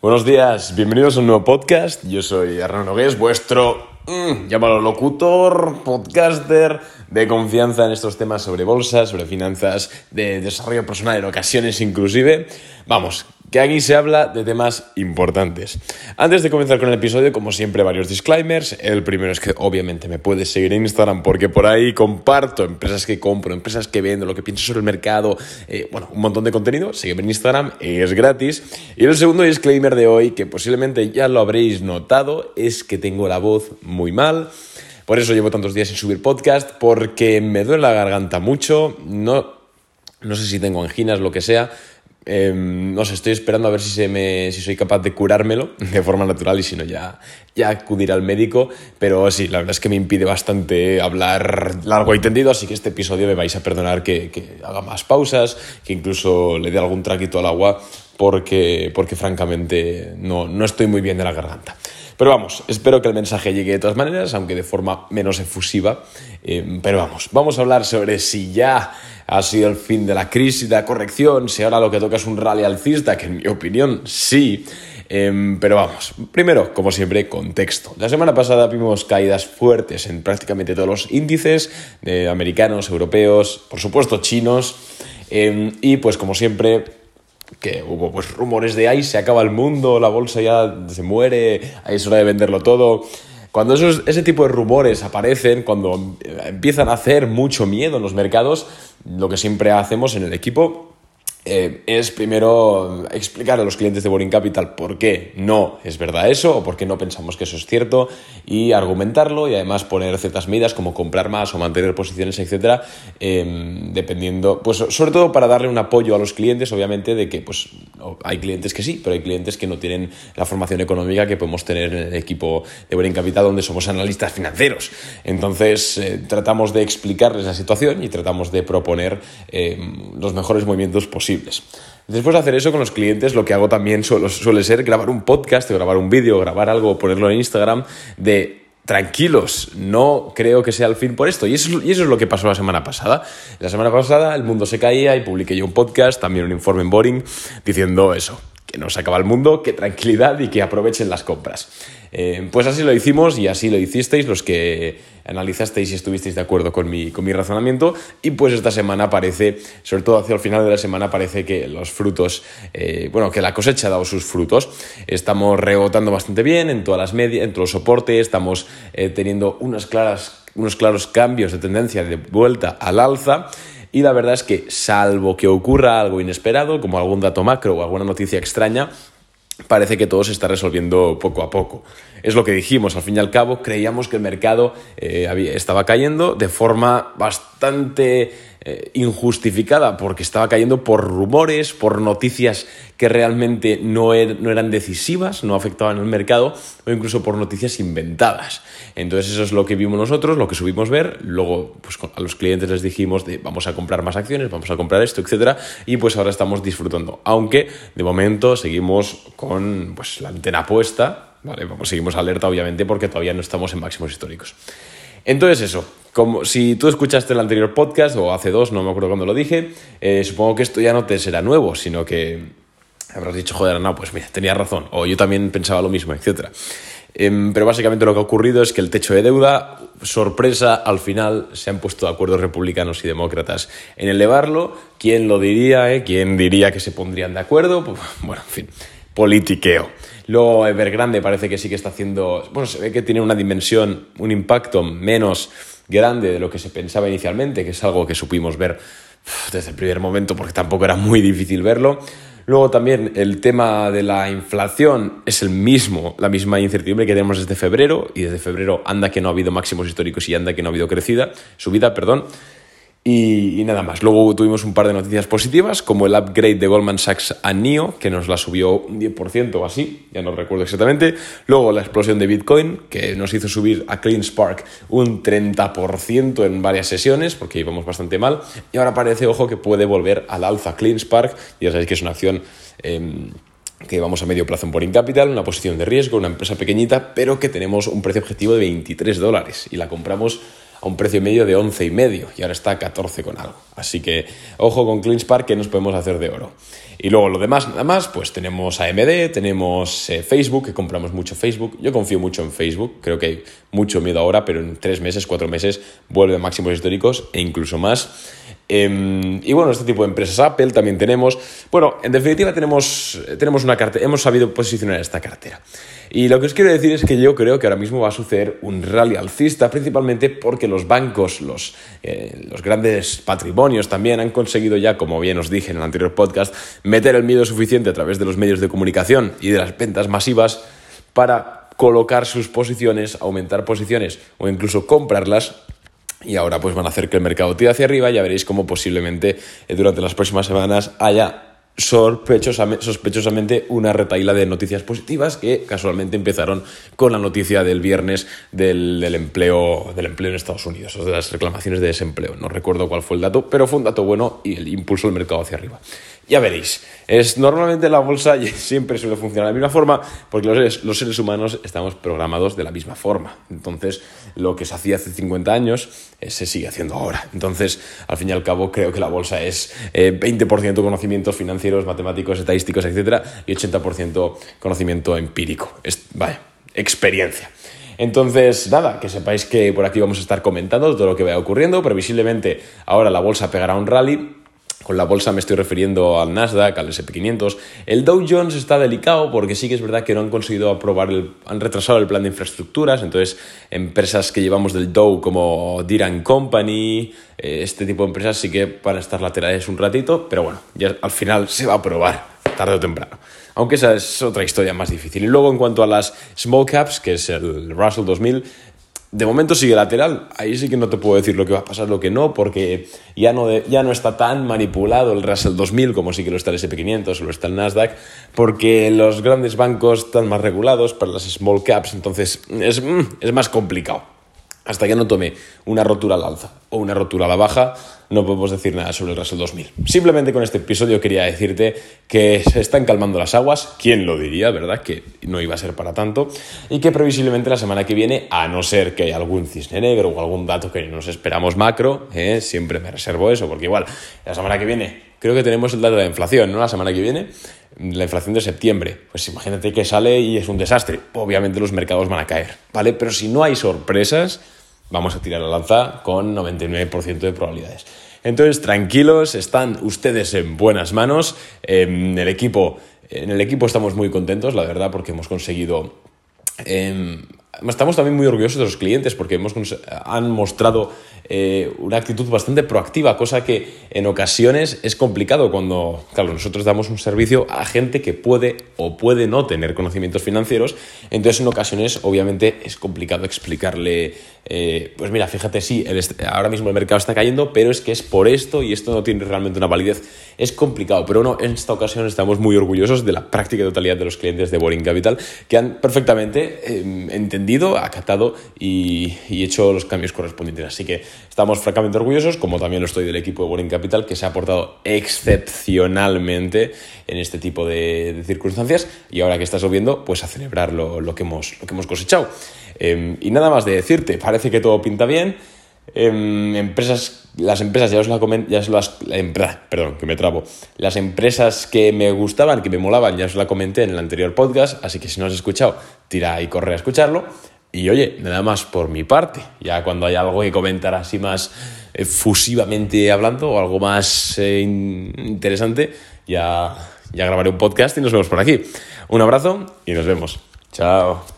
Buenos días, bienvenidos a un nuevo podcast. Yo soy Hernán Nogués, vuestro, mmm, llámalo locutor, podcaster de confianza en estos temas sobre bolsas, sobre finanzas, de desarrollo personal en ocasiones inclusive. Vamos, que aquí se habla de temas importantes. Antes de comenzar con el episodio, como siempre, varios disclaimers. El primero es que obviamente me puedes seguir en Instagram porque por ahí comparto empresas que compro, empresas que vendo, lo que pienso sobre el mercado, eh, bueno, un montón de contenido. Sígueme en Instagram, es gratis. Y el segundo disclaimer de hoy, que posiblemente ya lo habréis notado, es que tengo la voz muy mal. Por eso llevo tantos días sin subir podcast, porque me duele la garganta mucho. No, no sé si tengo anginas, lo que sea Em, no sé, estoy esperando a ver si, se me, si soy capaz de curármelo de forma natural y si no ya, ya acudir al médico. Pero sí, la verdad es que me impide bastante hablar largo y tendido, así que este episodio me vais a perdonar que, que haga más pausas, que incluso le dé algún traquito al agua, porque, porque francamente no, no estoy muy bien de la garganta. Pero vamos, espero que el mensaje llegue de todas maneras, aunque de forma menos efusiva. Em, pero vamos, vamos a hablar sobre si ya ha sido el fin de la crisis, de la corrección, si ahora lo que toca es un rally alcista, que en mi opinión sí. Em, pero vamos, primero, como siempre, contexto. La semana pasada vimos caídas fuertes en prácticamente todos los índices, de americanos, europeos, por supuesto chinos, em, y pues como siempre, que hubo pues rumores de ahí se acaba el mundo, la bolsa ya se muere, ahí es hora de venderlo todo. Cuando esos, ese tipo de rumores aparecen, cuando empiezan a hacer mucho miedo en los mercados, lo que siempre hacemos en el equipo eh, es primero explicar a los clientes de Boring Capital por qué no es verdad eso o por qué no pensamos que eso es cierto y argumentarlo y además poner ciertas medidas como comprar más o mantener posiciones, etcétera, em, dependiendo, pues sobre todo para darle un apoyo a los clientes, obviamente, de que pues hay clientes que sí, pero hay clientes que no tienen la formación económica que podemos tener en el equipo de Boring Capital donde somos analistas financieros. Entonces, eh, tratamos de explicarles la situación y tratamos de proponer em, los mejores movimientos posibles Después de hacer eso con los clientes, lo que hago también suele, ser grabar un podcast, grabar un vídeo, grabar algo, ponerlo en Instagram de tranquilos, no creo que sea el fin por esto. Y eso, y eso, es lo que pasó la semana pasada. La semana pasada el mundo se caía y publiqué yo un podcast, también un informe en Boring, diciendo eso, que no se acaba el mundo, que tranquilidad y que aprovechen las compras. Eh, pues así lo hicimos y así lo hicisteis los que analizasteis y estuvisteis de acuerdo con mi, con mi razonamiento y pues esta semana parece, sobre todo hacia el final de la semana, parece que los frutos, eh, bueno, que la cosecha ha dado sus frutos. Estamos rebotando bastante bien en todas las medias, en todos los soportes, estamos eh, teniendo claras, unos claros cambios de tendencia de vuelta al alza. Y la verdad es que, salvo que ocurra algo inesperado, como algún dato macro o alguna noticia extraña, parece que todo se está resolviendo poco a poco. Es lo que dijimos, al fin y al cabo, creíamos que el mercado eh, estaba cayendo de forma bastante eh, injustificada, porque estaba cayendo por rumores, por noticias que realmente no, er, no eran decisivas, no afectaban al mercado, o incluso por noticias inventadas. Entonces eso es lo que vimos nosotros, lo que subimos ver, luego pues, a los clientes les dijimos de vamos a comprar más acciones, vamos a comprar esto, etc. Y pues ahora estamos disfrutando, aunque de momento seguimos con pues, la antena puesta Vale, vamos, seguimos alerta, obviamente, porque todavía no estamos en máximos históricos. Entonces, eso, como si tú escuchaste el anterior podcast, o hace dos, no me acuerdo cuándo lo dije, eh, supongo que esto ya no te será nuevo, sino que habrás dicho, joder, no, pues mira, tenía razón, o yo también pensaba lo mismo, etc. Em, pero básicamente lo que ha ocurrido es que el techo de deuda, sorpresa, al final se han puesto de acuerdo republicanos y demócratas en elevarlo. ¿Quién lo diría? Eh? ¿Quién diría que se pondrían de acuerdo? Pues, bueno, en fin, politiqueo. Luego Evergrande parece que sí que está haciendo, bueno, se ve que tiene una dimensión, un impacto menos grande de lo que se pensaba inicialmente, que es algo que supimos ver desde el primer momento porque tampoco era muy difícil verlo. Luego también el tema de la inflación es el mismo, la misma incertidumbre que tenemos desde febrero y desde febrero anda que no ha habido máximos históricos y anda que no ha habido crecida, subida, perdón. Y, nada más. Luego tuvimos un par de noticias positivas, como el upgrade de Goldman Sachs a NIO, que nos la subió un 10% o así, ya no recuerdo exactamente. Luego la explosión de Bitcoin, que nos hizo subir a CleanSpark un 30% en varias sesiones, porque íbamos bastante mal. Y ahora parece, ojo, que puede volver al alza CleanSpark. Ya sabéis que es una acción... Em, que vamos a medio plazo en Boring Capital, una posición de riesgo, una empresa pequeñita, pero que tenemos un precio objetivo de 23 dólares y la compramos a un precio medio de 11 y medio y ahora está a 14 con algo. Así que ojo con CleanSpark que nos podemos hacer de oro. Y luego lo demás, nada más, pues tenemos AMD, tenemos eh, Facebook, que compramos mucho Facebook. Yo confío mucho en Facebook, creo que hay mucho miedo ahora, pero en tres meses, cuatro meses vuelve a máximos históricos e incluso más. Em, y bueno, este tipo de empresas Apple también tenemos. Bueno, en definitiva tenemos, tenemos una cartera, hemos sabido posicionar esta cartera. Y lo que os quiero decir es que yo creo que ahora mismo va a suceder un rally alcista, principalmente porque los bancos, los, eh, los grandes patrimonios también han conseguido ya, como bien os dije en el anterior podcast, meter el miedo suficiente a través de los medios de comunicación y de las ventas masivas para colocar sus posiciones, aumentar posiciones o incluso comprarlas y ahora pues van a hacer que el mercado tire hacia arriba. Ya veréis cómo posiblemente eh, durante las próximas semanas haya sospechosamente una retaila de noticias positivas que casualmente empezaron con la noticia del viernes del, empleo, del empleo en Estados Unidos, o de las reclamaciones de desempleo. No recuerdo cuál fue el dato, pero fue un dato bueno y el impulso del mercado hacia arriba. Ya veréis, es, normalmente la bolsa siempre suele funcionar de la misma forma porque los seres, humanos estamos programados de la misma forma. Entonces, lo que se hacía hace 50 años eh, se sigue haciendo ahora. Entonces, al fin y al cabo, creo que la bolsa es 20% eh, conocimientos financieros, matemáticos, estadísticos, etc. y 80% conocimiento empírico. Es, vaya, experiencia. Entonces, nada, que sepáis que por aquí vamos a estar comentando todo lo que vaya ocurriendo. Previsiblemente ahora la bolsa pegará un rally con la bolsa me estoy refiriendo al Nasdaq, al SP500. El Dow Jones está delicado porque sí que es verdad que no han conseguido aprobar, el, han retrasado el plan de infraestructuras, entonces empresas que llevamos del Dow como Diran Company, eh, este tipo de empresas sí que van a estar laterales un ratito, pero bueno, ya al final se va a aprobar, tarde o temprano. Aunque esa es otra historia más difícil. Y luego en cuanto a las small caps, que es el Russell 2000, de momento sigue lateral. Ahí sí que no te puedo decir lo que va a pasar, lo que no, porque ya no, ya no está tan manipulado el Russell 2000 como sí que lo está el SP500 o lo está el Nasdaq, porque los grandes bancos están más regulados para las small caps, entonces es, mm, es más complicado. Hasta que no tome una rotura al alza o una rotura a la baja, no podemos decir nada sobre el Russell 2000. Simplemente con este episodio quería decirte que se están calmando las aguas, quién lo diría, ¿verdad? Que no iba a ser para tanto, y que previsiblemente la semana que viene, a no ser que haya algún cisne negro o algún dato que nos esperamos macro, ¿eh? siempre me reservo eso, porque igual la semana que viene creo que tenemos el dato de la inflación, ¿no? La semana que viene, la inflación de septiembre. Pues imagínate que sale y es un desastre. Obviamente los mercados van a caer, ¿vale? Pero si no hay sorpresas vamos a tirar la lanza con 99% de probabilidades. Entonces, tranquilos, están ustedes en buenas manos. En el equipo, en el equipo estamos muy contentos, la verdad, porque hemos conseguido em, estamos también muy orgullosos de los clientes porque hemos, han mostrado eh, una actitud bastante proactiva, cosa que en ocasiones es complicado cuando, claro, nosotros damos un servicio a gente que puede o puede no tener conocimientos financieros, entonces en ocasiones obviamente es complicado explicarle, eh, pues mira, fíjate, sí, ahora mismo el mercado está cayendo, pero es que es por esto y esto no tiene realmente una validez. Es complicado, pero no, en esta ocasión estamos muy orgullosos de la práctica totalidad de los clientes de Boring Capital que han perfectamente eh, entendido acatado y, hecho los cambios correspondientes. Así que estamos francamente orgullosos, como también lo estoy del equipo de Boring Capital, que se ha aportado excepcionalmente en este tipo de, circunstancias y ahora que está subiendo, pues a celebrar lo, que, hemos, lo que hemos cosechado. Em, y nada más de decirte, parece que todo pinta bien. Em, empresas, las empresas, ya os la ya os las, perdón, que me trabo. Las empresas que me gustaban, que me molaban, ya os la comenté en el anterior podcast, así que si no has escuchado, tira y corre a escucharlo. Y oye, nada más por mi parte, ya cuando haya algo que comentar así más efusivamente hablando o algo más eh, interesante, ya, ya grabaré un podcast y nos vemos por aquí. Un abrazo y nos vemos. Chao.